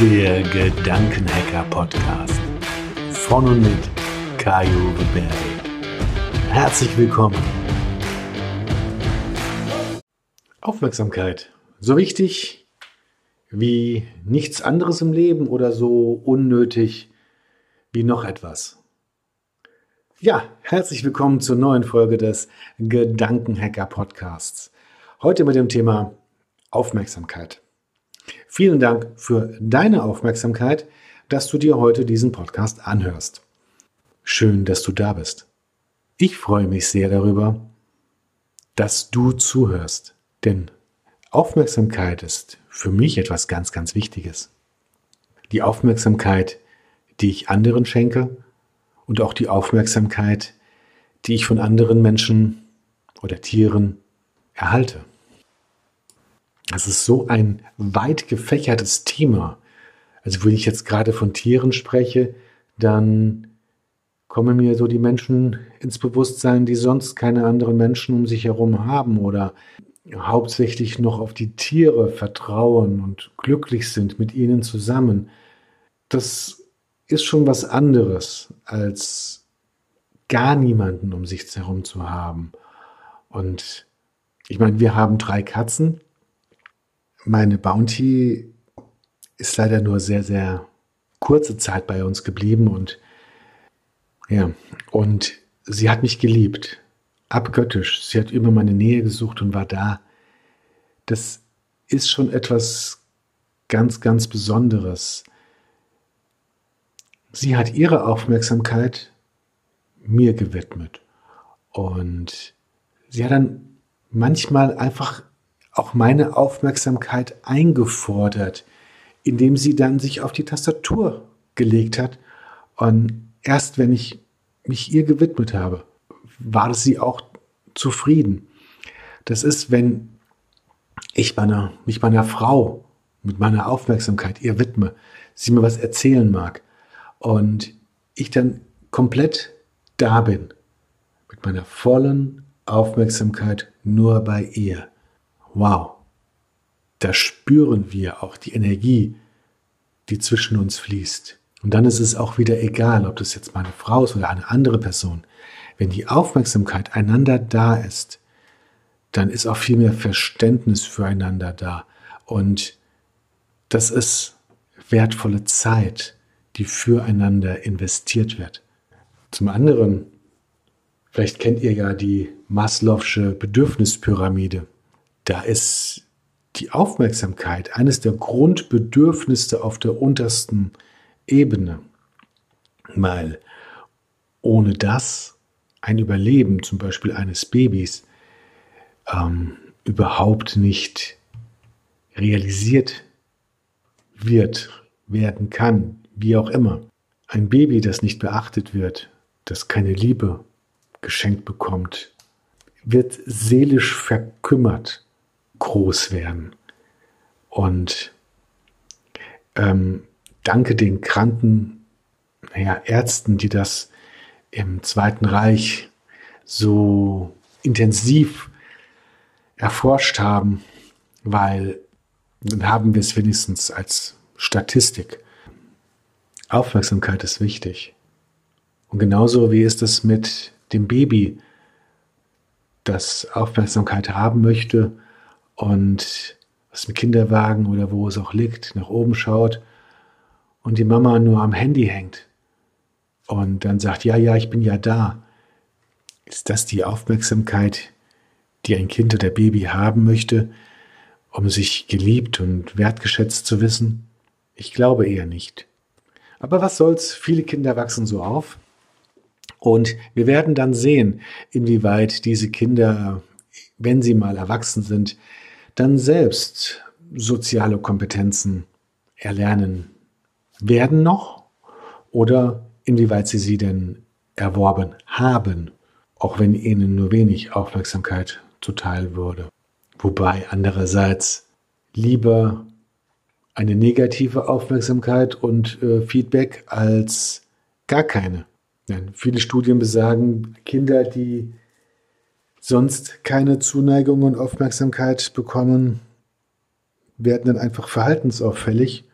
Der Gedankenhacker Podcast von und mit Kajo Berry. Herzlich willkommen. Aufmerksamkeit. So wichtig wie nichts anderes im Leben oder so unnötig wie noch etwas. Ja, herzlich willkommen zur neuen Folge des Gedankenhacker Podcasts. Heute mit dem Thema Aufmerksamkeit. Vielen Dank für deine Aufmerksamkeit, dass du dir heute diesen Podcast anhörst. Schön, dass du da bist. Ich freue mich sehr darüber, dass du zuhörst, denn Aufmerksamkeit ist für mich etwas ganz, ganz Wichtiges. Die Aufmerksamkeit, die ich anderen schenke und auch die Aufmerksamkeit, die ich von anderen Menschen oder Tieren erhalte. Das ist so ein weit gefächertes Thema. Also wenn ich jetzt gerade von Tieren spreche, dann kommen mir so die Menschen ins Bewusstsein, die sonst keine anderen Menschen um sich herum haben oder hauptsächlich noch auf die Tiere vertrauen und glücklich sind mit ihnen zusammen. Das ist schon was anderes, als gar niemanden um sich herum zu haben. Und ich meine, wir haben drei Katzen meine Bounty ist leider nur sehr, sehr kurze Zeit bei uns geblieben und ja, und sie hat mich geliebt, abgöttisch. Sie hat immer meine Nähe gesucht und war da. Das ist schon etwas ganz, ganz Besonderes. Sie hat ihre Aufmerksamkeit mir gewidmet und sie hat dann manchmal einfach auch meine Aufmerksamkeit eingefordert, indem sie dann sich auf die Tastatur gelegt hat. Und erst wenn ich mich ihr gewidmet habe, war sie auch zufrieden. Das ist, wenn ich meiner, mich meiner Frau mit meiner Aufmerksamkeit ihr widme, sie mir was erzählen mag und ich dann komplett da bin, mit meiner vollen Aufmerksamkeit nur bei ihr wow, da spüren wir auch die Energie, die zwischen uns fließt. Und dann ist es auch wieder egal, ob das jetzt meine Frau ist oder eine andere Person. Wenn die Aufmerksamkeit einander da ist, dann ist auch viel mehr Verständnis füreinander da. Und das ist wertvolle Zeit, die füreinander investiert wird. Zum anderen, vielleicht kennt ihr ja die Maslow'sche Bedürfnispyramide da ist die Aufmerksamkeit eines der Grundbedürfnisse auf der untersten Ebene. Weil ohne das ein Überleben zum Beispiel eines Babys ähm, überhaupt nicht realisiert wird, werden kann, wie auch immer. Ein Baby, das nicht beachtet wird, das keine Liebe geschenkt bekommt, wird seelisch verkümmert groß werden. Und ähm, danke den kranken naja, Ärzten, die das im Zweiten Reich so intensiv erforscht haben, weil dann haben wir es wenigstens als Statistik. Aufmerksamkeit ist wichtig. Und genauso wie ist es mit dem Baby, das Aufmerksamkeit haben möchte und aus dem Kinderwagen oder wo es auch liegt, nach oben schaut und die Mama nur am Handy hängt und dann sagt, ja, ja, ich bin ja da. Ist das die Aufmerksamkeit, die ein Kind oder Baby haben möchte, um sich geliebt und wertgeschätzt zu wissen? Ich glaube eher nicht. Aber was soll's, viele Kinder wachsen so auf. Und wir werden dann sehen, inwieweit diese Kinder, wenn sie mal erwachsen sind, dann selbst soziale Kompetenzen erlernen werden noch oder inwieweit sie sie denn erworben haben, auch wenn ihnen nur wenig Aufmerksamkeit zuteil würde. Wobei andererseits lieber eine negative Aufmerksamkeit und äh, Feedback als gar keine. Denn viele Studien besagen, Kinder, die sonst keine Zuneigung und Aufmerksamkeit bekommen, werden dann einfach verhaltensauffällig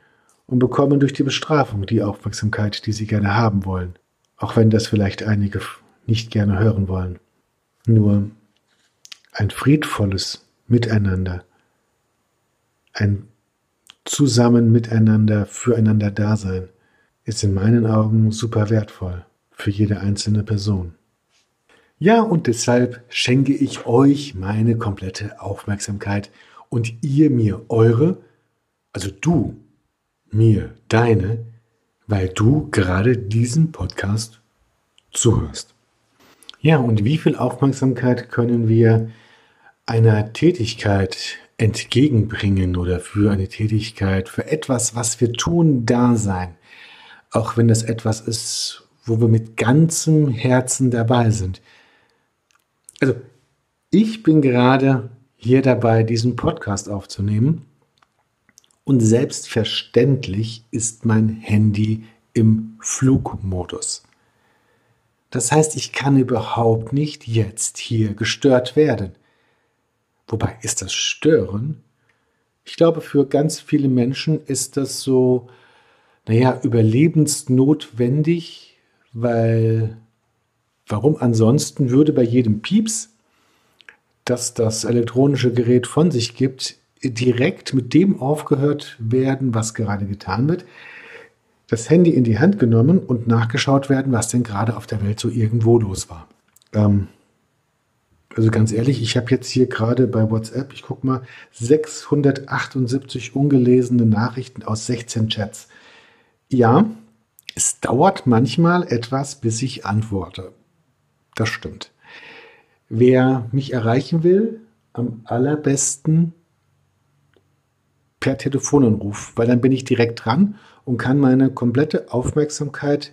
und bekommen durch die Bestrafung die Aufmerksamkeit, die sie gerne haben wollen, auch wenn das vielleicht einige nicht gerne hören wollen. Nur ein friedvolles Miteinander, ein zusammen miteinander, füreinander Dasein ist in meinen Augen super wertvoll für jede einzelne Person. Ja, und deshalb schenke ich euch meine komplette Aufmerksamkeit und ihr mir eure, also du mir deine, weil du gerade diesen Podcast zuhörst. Ja, und wie viel Aufmerksamkeit können wir einer Tätigkeit entgegenbringen oder für eine Tätigkeit, für etwas, was wir tun, da sein? Auch wenn das etwas ist, wo wir mit ganzem Herzen dabei sind. Also, ich bin gerade hier dabei, diesen Podcast aufzunehmen und selbstverständlich ist mein Handy im Flugmodus. Das heißt, ich kann überhaupt nicht jetzt hier gestört werden. Wobei ist das Stören? Ich glaube, für ganz viele Menschen ist das so, naja, überlebensnotwendig, weil warum ansonsten würde bei jedem Pieps, das das elektronische Gerät von sich gibt, direkt mit dem aufgehört werden, was gerade getan wird, das Handy in die Hand genommen und nachgeschaut werden, was denn gerade auf der Welt so irgendwo los war. Ähm, also ganz ehrlich, ich habe jetzt hier gerade bei WhatsApp, ich gucke mal, 678 ungelesene Nachrichten aus 16 Chats. Ja, es dauert manchmal etwas, bis ich antworte. Das stimmt. Wer mich erreichen will, am allerbesten per Telefonanruf, weil dann bin ich direkt dran und kann meine komplette Aufmerksamkeit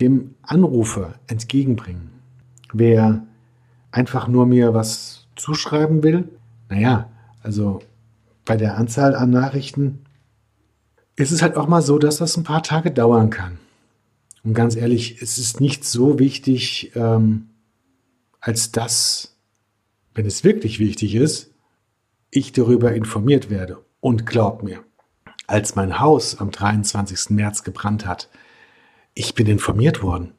dem Anrufer entgegenbringen. Wer einfach nur mir was zuschreiben will, naja, also bei der Anzahl an Nachrichten ist es halt auch mal so, dass das ein paar Tage dauern kann. Und ganz ehrlich, es ist nicht so wichtig, ähm, als dass, wenn es wirklich wichtig ist, ich darüber informiert werde. Und glaub mir, als mein Haus am 23. März gebrannt hat, ich bin informiert worden.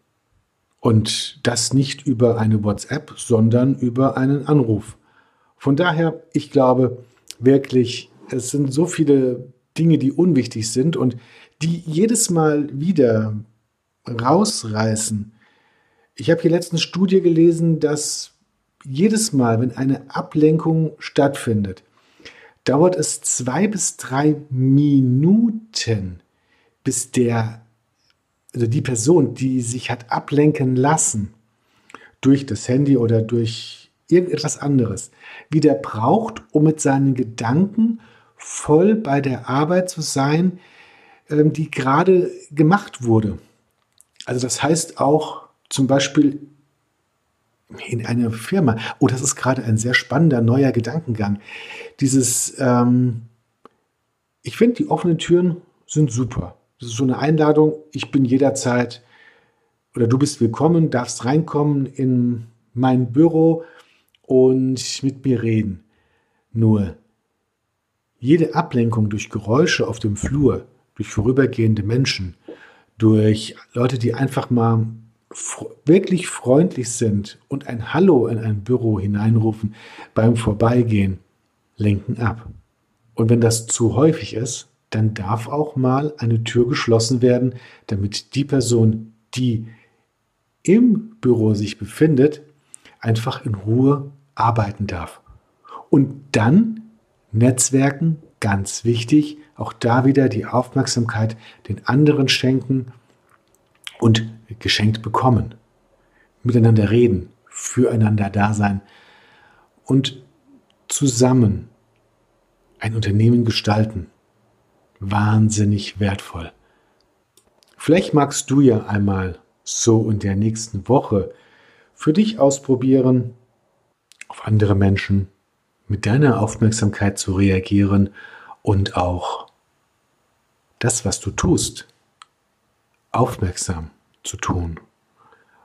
Und das nicht über eine WhatsApp, sondern über einen Anruf. Von daher, ich glaube wirklich, es sind so viele Dinge, die unwichtig sind und die jedes Mal wieder rausreißen. Ich habe hier letztens Studie gelesen, dass jedes Mal, wenn eine Ablenkung stattfindet, dauert es zwei bis drei Minuten, bis der, also die Person, die sich hat ablenken lassen durch das Handy oder durch irgendetwas anderes, wieder braucht, um mit seinen Gedanken voll bei der Arbeit zu sein, ähm, die gerade gemacht wurde. Also das heißt auch zum Beispiel in einer Firma, oh, das ist gerade ein sehr spannender neuer Gedankengang. Dieses, ähm, ich finde, die offenen Türen sind super. Das ist so eine Einladung, ich bin jederzeit oder du bist willkommen, darfst reinkommen in mein Büro und mit mir reden. Nur jede Ablenkung durch Geräusche auf dem Flur, durch vorübergehende Menschen, durch Leute, die einfach mal wirklich freundlich sind und ein Hallo in ein Büro hineinrufen beim Vorbeigehen, lenken ab. Und wenn das zu häufig ist, dann darf auch mal eine Tür geschlossen werden, damit die Person, die im Büro sich befindet, einfach in Ruhe arbeiten darf. Und dann Netzwerken, ganz wichtig, auch da wieder die Aufmerksamkeit den anderen schenken und geschenkt bekommen. Miteinander reden, füreinander da sein und zusammen ein Unternehmen gestalten. Wahnsinnig wertvoll. Vielleicht magst du ja einmal so in der nächsten Woche für dich ausprobieren, auf andere Menschen mit deiner Aufmerksamkeit zu reagieren und auch das, was du tust, aufmerksam zu tun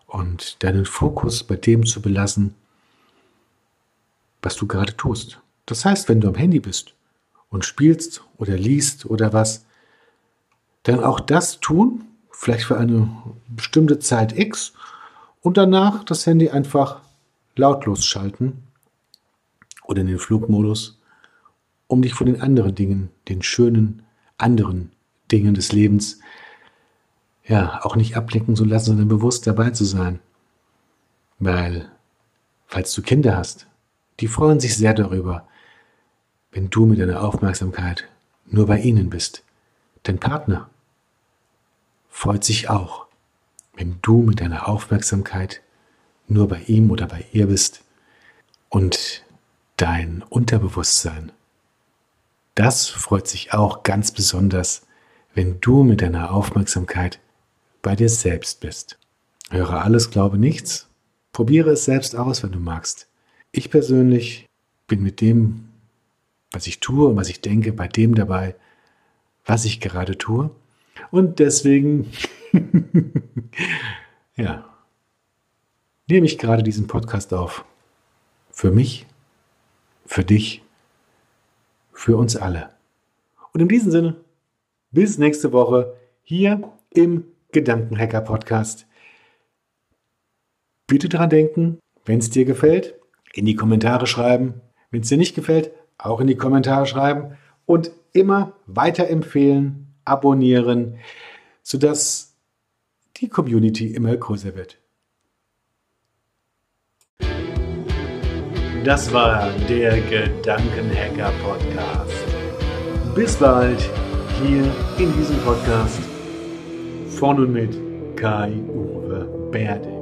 und deinen Fokus bei dem zu belassen, was du gerade tust. Das heißt, wenn du am Handy bist und spielst oder liest oder was, dann auch das tun, vielleicht für eine bestimmte Zeit X und danach das Handy einfach lautlos schalten oder in den Flugmodus, um dich von den anderen Dingen, den schönen anderen Dingen des Lebens, ja, auch nicht ablenken zu lassen, sondern bewusst dabei zu sein. Weil, falls du Kinder hast, die freuen sich sehr darüber, wenn du mit deiner Aufmerksamkeit nur bei ihnen bist. Dein Partner freut sich auch, wenn du mit deiner Aufmerksamkeit nur bei ihm oder bei ihr bist und dein Unterbewusstsein. Das freut sich auch ganz besonders, wenn du mit deiner Aufmerksamkeit bei dir selbst bist. Höre alles, glaube nichts. Probiere es selbst aus, wenn du magst. Ich persönlich bin mit dem, was ich tue und was ich denke, bei dem dabei, was ich gerade tue. Und deswegen, ja, nehme ich gerade diesen Podcast auf. Für mich, für dich, für uns alle. Und in diesem Sinne, bis nächste Woche hier im Gedankenhacker Podcast. Bitte daran denken, wenn es dir gefällt, in die Kommentare schreiben. Wenn es dir nicht gefällt, auch in die Kommentare schreiben. Und immer weiterempfehlen, abonnieren, sodass die Community immer größer wird. Das war der Gedankenhacker Podcast. Bis bald hier in diesem Podcast von und mit Kai-Uwe Berde.